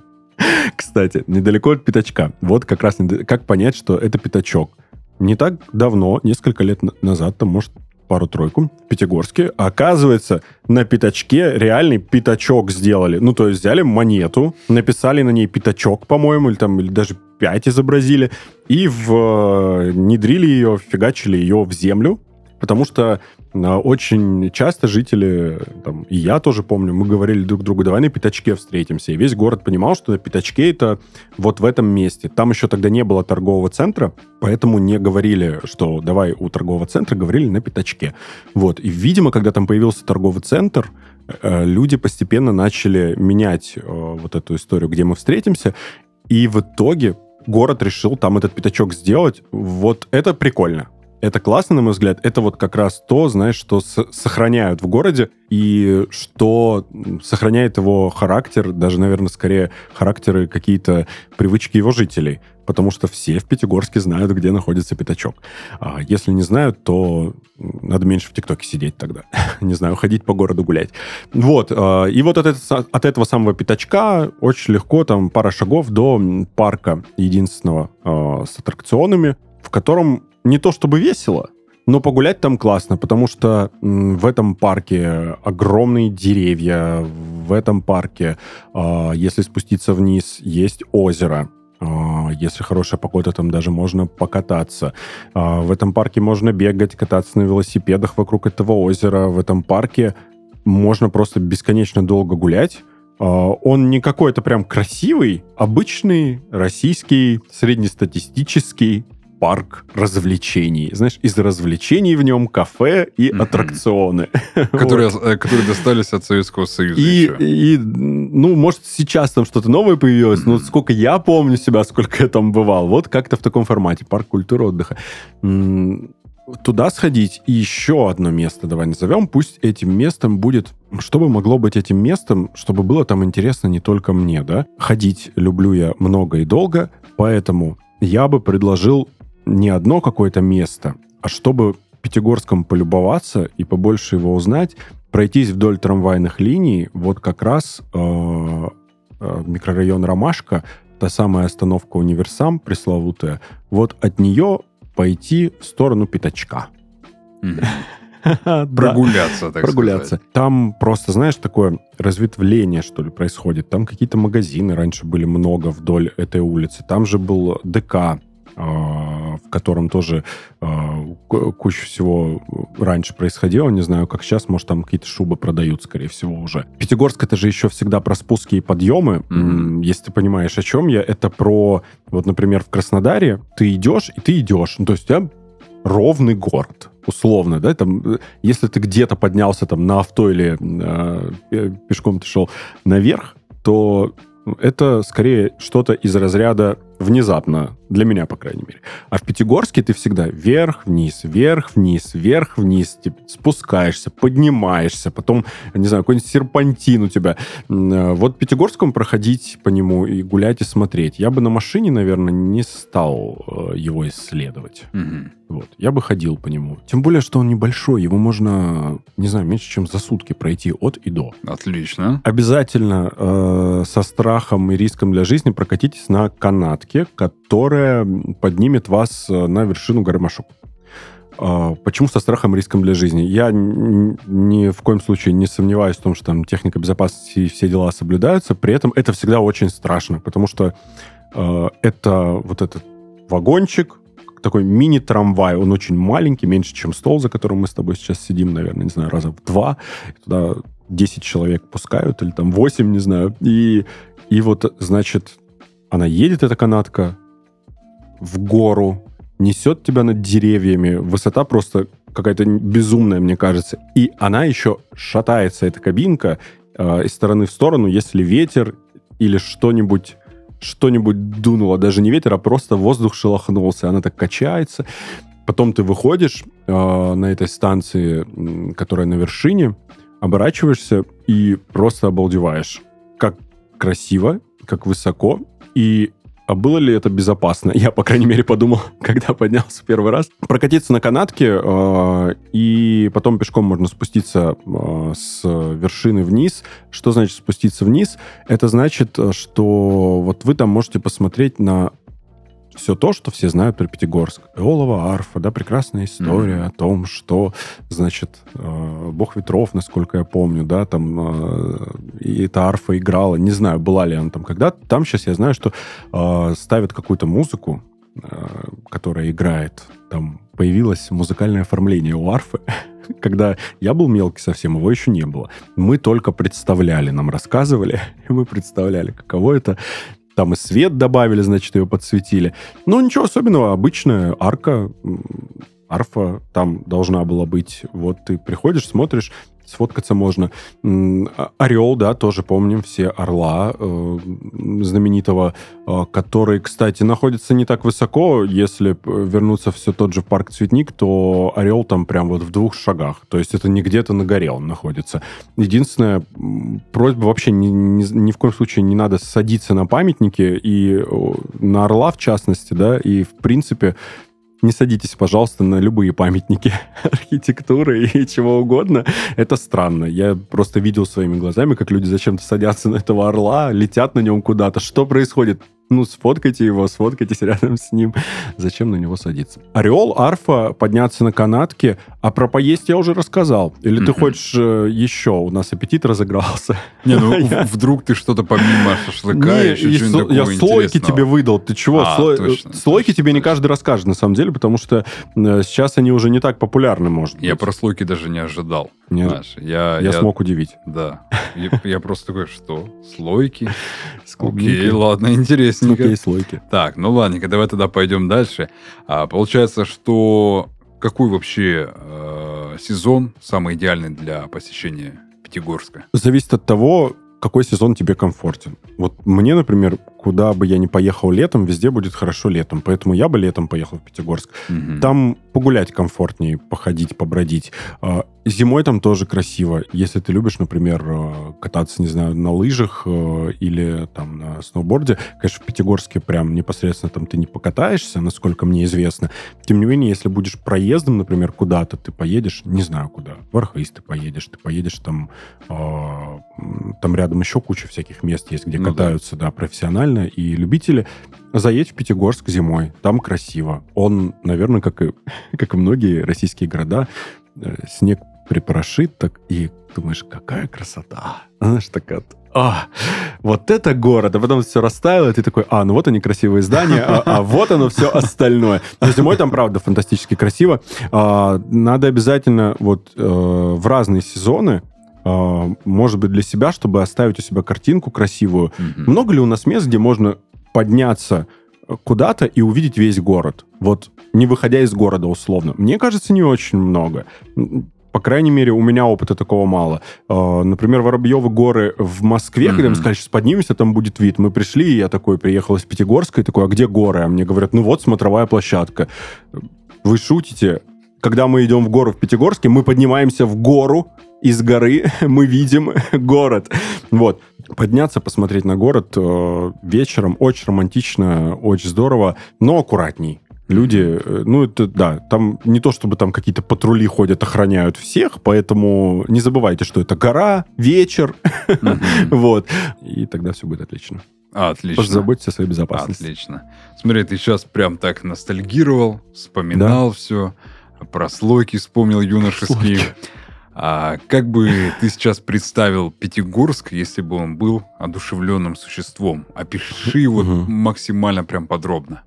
Кстати, недалеко от Пятачка. Вот как раз как понять, что это Пятачок. Не так давно, несколько лет назад, там, может, пару-тройку в Пятигорске. Оказывается, на пятачке реальный пятачок сделали. Ну, то есть взяли монету, написали на ней пятачок, по-моему, или там или даже пять изобразили, и в, внедрили ее, фигачили ее в землю, Потому что а, очень часто жители, там, и я тоже помню, мы говорили друг другу, давай на пятачке встретимся. И весь город понимал, что на пятачке это вот в этом месте. Там еще тогда не было торгового центра, поэтому не говорили, что давай у торгового центра, говорили на пятачке. Вот. И, видимо, когда там появился торговый центр, э, люди постепенно начали менять э, вот эту историю, где мы встретимся, и в итоге город решил там этот пятачок сделать. Вот это прикольно. Это классно, на мой взгляд. Это вот как раз то, знаешь, что сохраняют в городе и что сохраняет его характер, даже, наверное, скорее характеры какие-то привычки его жителей. Потому что все в Пятигорске знают, где находится пятачок. А если не знают, то надо меньше в ТикТоке сидеть тогда. не знаю, ходить по городу гулять. Вот. А, и вот от, от этого самого пятачка очень легко, там, пара шагов до парка единственного а, с аттракционами, в котором не то чтобы весело, но погулять там классно, потому что в этом парке огромные деревья, в этом парке, э, если спуститься вниз, есть озеро. Э, если хорошая погода, там даже можно покататься. Э, в этом парке можно бегать, кататься на велосипедах вокруг этого озера. В этом парке можно просто бесконечно долго гулять. Он не какой-то прям красивый, обычный российский среднестатистический парк развлечений. Знаешь, из развлечений в нем кафе и mm-hmm. аттракционы. Которые, вот. Э, которые достались от Советского Союза и, и, ну, может, сейчас там что-то новое появилось, mm-hmm. но сколько я помню себя, сколько я там бывал, вот как-то в таком формате. Парк культуры отдыха. Туда сходить. И еще одно место давай назовем. Пусть этим местом будет... Что бы могло быть этим местом, чтобы было там интересно не только мне, да? Ходить люблю я много и долго, поэтому я бы предложил не одно какое-то место, а чтобы Пятигорском полюбоваться и побольше его узнать, пройтись вдоль трамвайных линий, вот как раз э, э, микрорайон Ромашка, та самая остановка Универсам пресловутая, вот от нее пойти в сторону Пятачка. Прогуляться, так Прогуляться. Там просто, знаешь, такое разветвление, что ли, происходит. Там какие-то магазины раньше были много вдоль этой улицы. Там же был ДК, в котором тоже а, куча всего раньше происходило. Не знаю, как сейчас, может, там какие-то шубы продают, скорее всего, уже. Пятигорск это же еще всегда про спуски и подъемы. Mm-hmm. Если ты понимаешь, о чем я, это про, вот, например, в Краснодаре ты идешь, и ты идешь. Ну, то есть у тебя ровный город, условно, да, там, если ты где-то поднялся там на авто или э, пешком ты шел наверх, то это скорее что-то из разряда внезапно, для меня, по крайней мере. А в Пятигорске ты всегда вверх-вниз, вверх-вниз, вверх-вниз, типа, спускаешься, поднимаешься, потом, не знаю, какой-нибудь серпантин у тебя. Э, вот Пятигорском проходить по нему и гулять, и смотреть. Я бы на машине, наверное, не стал э, его исследовать. Угу. Вот. Я бы ходил по нему. Тем более, что он небольшой. Его можно, не знаю, меньше, чем за сутки пройти от и до. Отлично. Обязательно э, со страхом и риском для жизни прокатитесь на канатке, которая поднимет вас э, на вершину горы Машук. Э, почему со страхом и риском для жизни? Я ни в коем случае не сомневаюсь в том, что там техника безопасности и все дела соблюдаются. При этом это всегда очень страшно, потому что э, это вот этот вагончик, такой мини-трамвай. Он очень маленький, меньше, чем стол, за которым мы с тобой сейчас сидим, наверное, не знаю, раза в два. Туда 10 человек пускают, или там 8, не знаю. И, и вот, значит, она едет, эта канатка, в гору, несет тебя над деревьями. Высота просто какая-то безумная, мне кажется. И она еще шатается, эта кабинка, э, из стороны в сторону, если ветер или что-нибудь что-нибудь дунуло, даже не ветер, а просто воздух шелохнулся, она так качается. Потом ты выходишь э, на этой станции, которая на вершине, оборачиваешься и просто обалдеваешь. Как красиво, как высоко, и а было ли это безопасно? Я, по крайней мере, подумал, когда поднялся первый раз. Прокатиться на канатке, э, и потом пешком можно спуститься э, с вершины вниз. Что значит спуститься вниз? Это значит, что вот вы там можете посмотреть на все то, что все знают про Пятигорск. Эолова арфа, да, прекрасная история mm-hmm. о том, что, значит, э, бог ветров, насколько я помню, да, там э, и эта арфа играла, не знаю, была ли она там когда-то. Там сейчас я знаю, что э, ставят какую-то музыку, которая играет, там появилось музыкальное оформление у арфы. Когда я был мелкий совсем, его еще не было. Мы только представляли, нам рассказывали, и мы представляли, каково это. Там и свет добавили, значит, ее подсветили. Ну, ничего особенного, обычная арка, арфа там должна была быть. Вот ты приходишь, смотришь, сфоткаться можно. А, Орел, да, тоже помним все Орла э, знаменитого, э, который, кстати, находится не так высоко. Если вернуться все тот же парк Цветник, то Орел там прям вот в двух шагах. То есть это не где-то на горе он находится. Единственная просьба вообще ни, ни, ни в коем случае не надо садиться на памятники и на Орла в частности, да, и в принципе не садитесь, пожалуйста, на любые памятники архитектуры и чего угодно. Это странно. Я просто видел своими глазами, как люди зачем-то садятся на этого орла, летят на нем куда-то. Что происходит? Ну, сфоткайте его, сфоткайтесь рядом с ним. Зачем на него садиться? Орел, арфа, подняться на канатке. А про поесть я уже рассказал. Или mm-hmm. ты хочешь э, еще? У нас аппетит разыгрался. Не, ну я... вдруг ты что-то помимо шашлыка не, еще что-нибудь Я слойки тебе выдал. Ты чего? А, точно, слойки точно, тебе точно. не каждый расскажет, на самом деле, потому что э, сейчас они уже не так популярны, может Я быть. про слойки даже не ожидал. Не... Знаешь, я, я, я смог удивить. Да. Я, я просто такой, что? Слойки? Окей, ладно, интересненько. Окей, слойки. Так, ну ладненько, давай тогда пойдем дальше. А, получается, что какой вообще э, сезон самый идеальный для посещения Пятигорска? Зависит от того, какой сезон тебе комфортен. Вот мне, например, куда бы я ни поехал летом, везде будет хорошо летом. Поэтому я бы летом поехал в Пятигорск. Угу. Там погулять комфортнее, походить, побродить. А, зимой там тоже красиво. Если ты любишь, например, э, кататься, не знаю, на лыжах э, или там на сноуборде, конечно, в Пятигорске прям непосредственно там ты не покатаешься, насколько мне известно. Тем не менее, если будешь проездом, например, куда-то, ты поедешь, не знаю куда, в Архыз ты поедешь, ты поедешь там, э, там рядом еще куча всяких мест есть, где ну, катаются, да, да профессионально нормально, и любители, заедь в Пятигорск зимой, там красиво. Он, наверное, как и, как и многие российские города, э, снег припорошит, так и думаешь, какая красота. Знаешь, такая, а, вот это город, а потом все растаяло, и ты такой, а, ну вот они красивые здания, а, а вот оно все остальное. Но зимой там, правда, фантастически красиво. А, надо обязательно вот э, в разные сезоны может быть, для себя, чтобы оставить у себя картинку красивую. Mm-hmm. Много ли у нас мест, где можно подняться куда-то и увидеть весь город? Вот не выходя из города условно. Мне кажется, не очень много. По крайней мере, у меня опыта такого мало. А, например, Воробьевы горы в Москве, mm-hmm. когда мы сказали, сейчас поднимемся, там будет вид. Мы пришли, и я такой приехал из Пятигорска, и такой, а где горы? А мне говорят, ну вот смотровая площадка. Вы шутите? Когда мы идем в гору в Пятигорске, мы поднимаемся в гору, из горы мы видим город. Вот. Подняться, посмотреть на город э, вечером очень романтично, очень здорово, но аккуратней. Люди, э, ну, это, да, там не то, чтобы там какие-то патрули ходят, охраняют всех, поэтому не забывайте, что это гора, вечер, вот, и тогда все будет отлично. Отлично. Позаботьтесь о своей безопасности. Отлично. Смотри, ты сейчас прям так ностальгировал, вспоминал все, про слойки вспомнил юношеские. А как бы ты сейчас представил Пятигорск, если бы он был одушевленным существом? Опиши его угу. максимально прям подробно.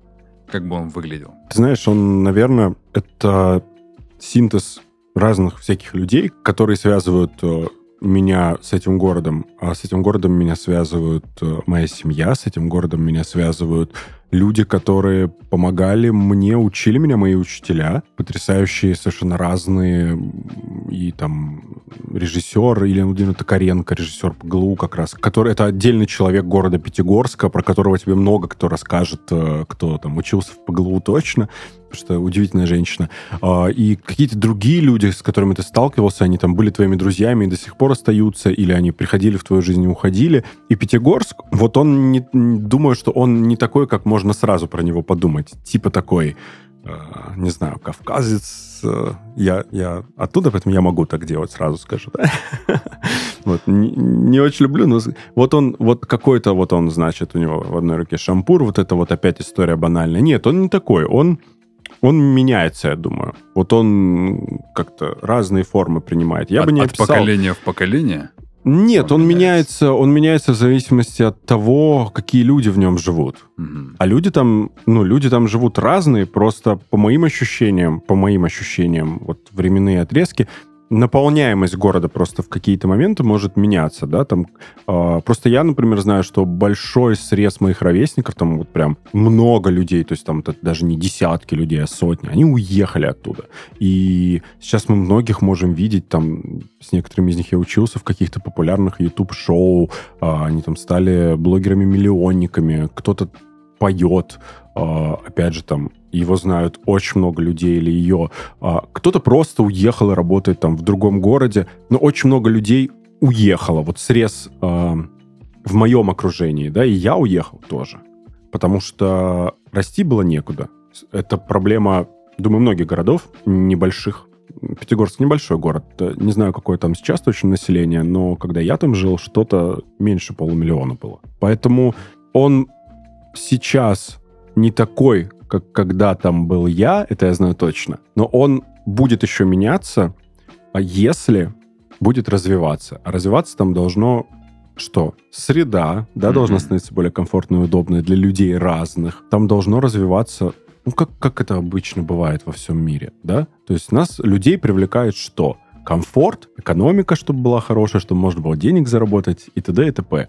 Как бы он выглядел? Ты знаешь, он, наверное, это синтез разных всяких людей, которые связывают э, меня с этим городом. А с этим городом меня связывают э, моя семья, с этим городом меня связывают люди, которые помогали мне, учили меня, мои учителя, потрясающие, совершенно разные, и там режиссер Илья Владимировна Токаренко, режиссер ПГЛУ как раз, который, это отдельный человек города Пятигорска, про которого тебе много кто расскажет, э, кто там учился в ПГЛУ точно, что удивительная женщина. А, и какие-то другие люди, с которыми ты сталкивался, они там были твоими друзьями и до сих пор остаются, или они приходили в твою жизнь и уходили. И Пятигорск, вот он, не, думаю, что он не такой, как можно сразу про него подумать. Типа такой, э, не знаю, кавказец. Э, я, я оттуда, поэтому я могу так делать, сразу скажу. Да? Вот, не, не очень люблю, но вот он, вот какой-то вот он, значит, у него в одной руке шампур, вот это вот опять история банальная. Нет, он не такой, он он меняется, я думаю. Вот он как-то разные формы принимает. Я от, бы не от описал... поколения в поколение? Нет, он, он меняется. меняется, он меняется в зависимости от того, какие люди в нем живут. Угу. А люди там, ну, люди там живут разные, просто по моим ощущениям, по моим ощущениям, вот временные отрезки, наполняемость города просто в какие-то моменты может меняться, да, там, э, просто я, например, знаю, что большой срез моих ровесников, там вот прям много людей, то есть там это даже не десятки людей, а сотни, они уехали оттуда. И сейчас мы многих можем видеть, там, с некоторыми из них я учился в каких-то популярных YouTube-шоу, э, они там стали блогерами-миллионниками, кто-то поет, э, опять же, там, его знают очень много людей или ее. А, кто-то просто уехал и работает там в другом городе, но очень много людей уехало. Вот срез а, в моем окружении, да, и я уехал тоже. Потому что расти было некуда. Это проблема, думаю, многих городов небольших. Пятигорск небольшой город. Не знаю, какое там сейчас точно население, но когда я там жил, что-то меньше полумиллиона было. Поэтому он сейчас не такой, как когда там был я, это я знаю точно. Но он будет еще меняться, а если будет развиваться. А развиваться там должно что? Среда, да, mm-hmm. должна становиться более комфортной и удобной для людей разных. Там должно развиваться, ну, как, как это обычно бывает во всем мире, да? То есть нас, людей, привлекает что? Комфорт, экономика, чтобы была хорошая, чтобы можно было денег заработать и т.д. и т.п.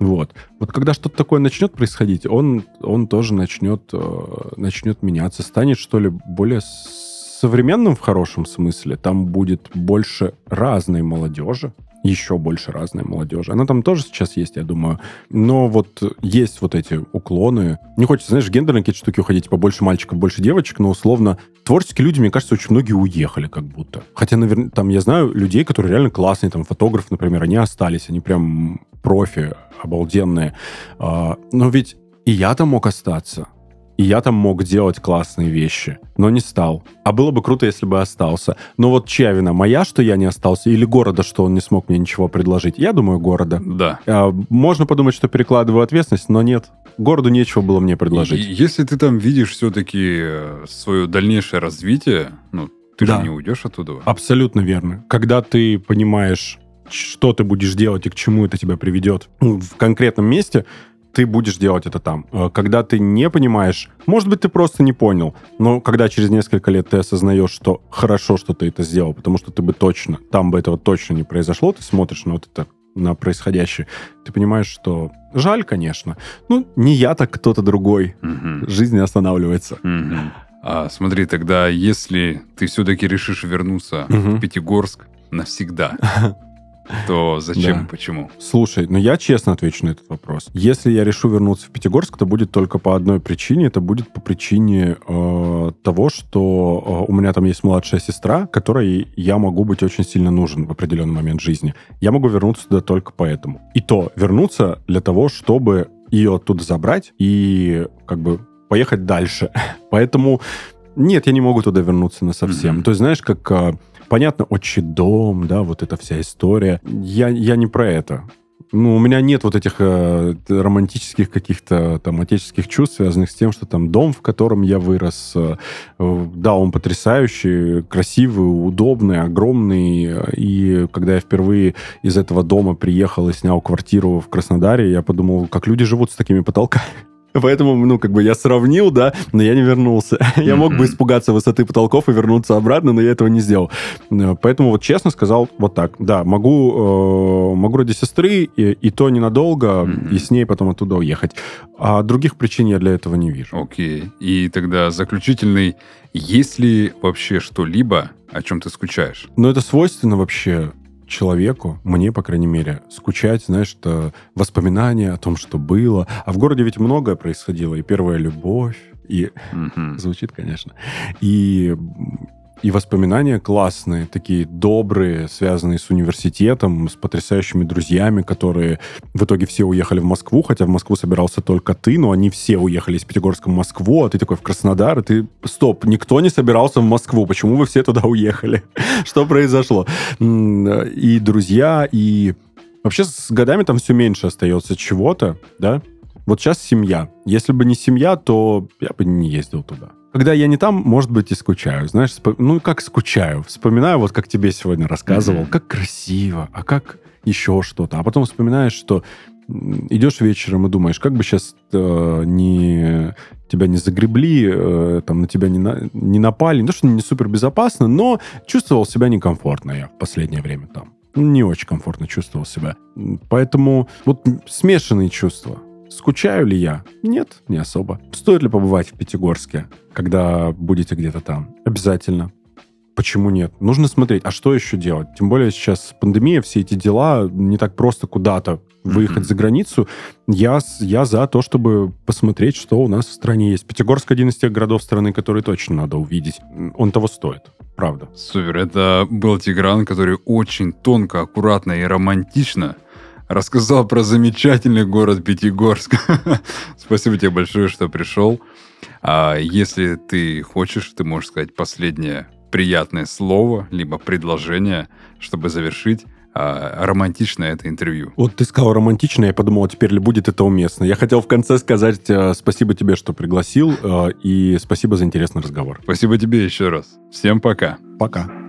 Вот. Вот когда что-то такое начнет происходить, он, он тоже начнет, э, начнет меняться, станет, что ли, более современным в хорошем смысле. Там будет больше разной молодежи, еще больше разной молодежи. Она там тоже сейчас есть, я думаю. Но вот есть вот эти уклоны. Не хочется, знаешь, гендерные какие-то штуки уходить, типа больше мальчиков, больше девочек, но условно творческие люди, мне кажется, очень многие уехали как будто. Хотя, наверное, там я знаю людей, которые реально классные, там фотограф, например, они остались, они прям профи обалденные. А, но ведь и я там мог остаться. И я там мог делать классные вещи, но не стал. А было бы круто, если бы остался. Но вот чья вина? Моя, что я не остался? Или города, что он не смог мне ничего предложить? Я думаю, города. Да. А, можно подумать, что перекладываю ответственность, но нет. Городу нечего было мне предложить. И, если ты там видишь все-таки э, свое дальнейшее развитие, ну, ты да. же не уйдешь оттуда. Абсолютно верно. Когда ты понимаешь, что ты будешь делать и к чему это тебя приведет в конкретном месте, ты будешь делать это там. Э, когда ты не понимаешь, может быть, ты просто не понял, но когда через несколько лет ты осознаешь, что хорошо, что ты это сделал, потому что ты бы точно, там бы этого точно не произошло, ты смотришь на вот это на происходящее, ты понимаешь, что жаль, конечно. Ну, не я, так кто-то другой. Угу. Жизнь не останавливается. Угу. А смотри, тогда если ты все-таки решишь вернуться угу. в Пятигорск навсегда, то зачем да. и почему? Слушай, ну я честно отвечу на этот вопрос. Если я решу вернуться в Пятигорск, то будет только по одной причине. Это будет по причине э, того, что э, у меня там есть младшая сестра, которой я могу быть очень сильно нужен в определенный момент жизни. Я могу вернуться туда только поэтому. И то вернуться для того, чтобы ее оттуда забрать и как бы поехать дальше. Поэтому нет, я не могу туда вернуться на совсем. Mm-hmm. То есть, знаешь, как э, Понятно, отчий дом, да, вот эта вся история. Я, я не про это. Ну, у меня нет вот этих э, романтических каких-то там отеческих чувств, связанных с тем, что там дом, в котором я вырос, э, да, он потрясающий, красивый, удобный, огромный. И когда я впервые из этого дома приехал и снял квартиру в Краснодаре, я подумал, как люди живут с такими потолками. Поэтому, ну, как бы я сравнил, да, но я не вернулся. я мог бы испугаться высоты потолков и вернуться обратно, но я этого не сделал. Э, поэтому вот честно сказал вот так. Да, могу, э, могу ради сестры, и, и то ненадолго, и с ней потом оттуда уехать. А других причин я для этого не вижу. Окей. И тогда заключительный. Есть ли вообще что-либо, о чем ты скучаешь? Ну, это свойственно вообще человеку, мне, по крайней мере, скучать, знаешь, это воспоминания о том, что было. А в городе ведь многое происходило. И первая любовь, и... Mm-hmm. Звучит, конечно. И и воспоминания классные, такие добрые, связанные с университетом, с потрясающими друзьями, которые в итоге все уехали в Москву, хотя в Москву собирался только ты, но они все уехали из Пятигорска в Москву, а ты такой в Краснодар, и ты... Стоп, никто не собирался в Москву, почему вы все туда уехали? Что произошло? И друзья, и... Вообще с годами там все меньше остается чего-то, да? Вот сейчас семья. Если бы не семья, то я бы не ездил туда. Когда я не там, может быть, и скучаю. Знаешь, ну как скучаю? Вспоминаю, вот как тебе сегодня рассказывал, mm-hmm. как красиво, а как еще что-то. А потом вспоминаешь, что идешь вечером и думаешь, как бы сейчас э, не тебя не загребли, э, там на тебя не, на, не напали. Не то, что не супер безопасно, но чувствовал себя некомфортно я в последнее время там. Не очень комфортно чувствовал себя. Поэтому вот смешанные чувства. Скучаю ли я? Нет, не особо. Стоит ли побывать в Пятигорске, когда будете где-то там? Обязательно. Почему нет? Нужно смотреть, а что еще делать? Тем более сейчас пандемия, все эти дела, не так просто куда-то выехать mm-hmm. за границу. Я, я за то, чтобы посмотреть, что у нас в стране есть. Пятигорск один из тех городов страны, которые точно надо увидеть. Он того стоит, правда. Супер. Это был Тигран, который очень тонко, аккуратно и романтично рассказал про замечательный город Пятигорск. Спасибо тебе большое, что пришел. А если ты хочешь, ты можешь сказать последнее приятное слово, либо предложение, чтобы завершить а, романтичное это интервью. Вот ты сказал романтичное, я подумал, теперь ли будет это уместно. Я хотел в конце сказать э, спасибо тебе, что пригласил, э, и спасибо за интересный разговор. Спасибо тебе еще раз. Всем пока. Пока.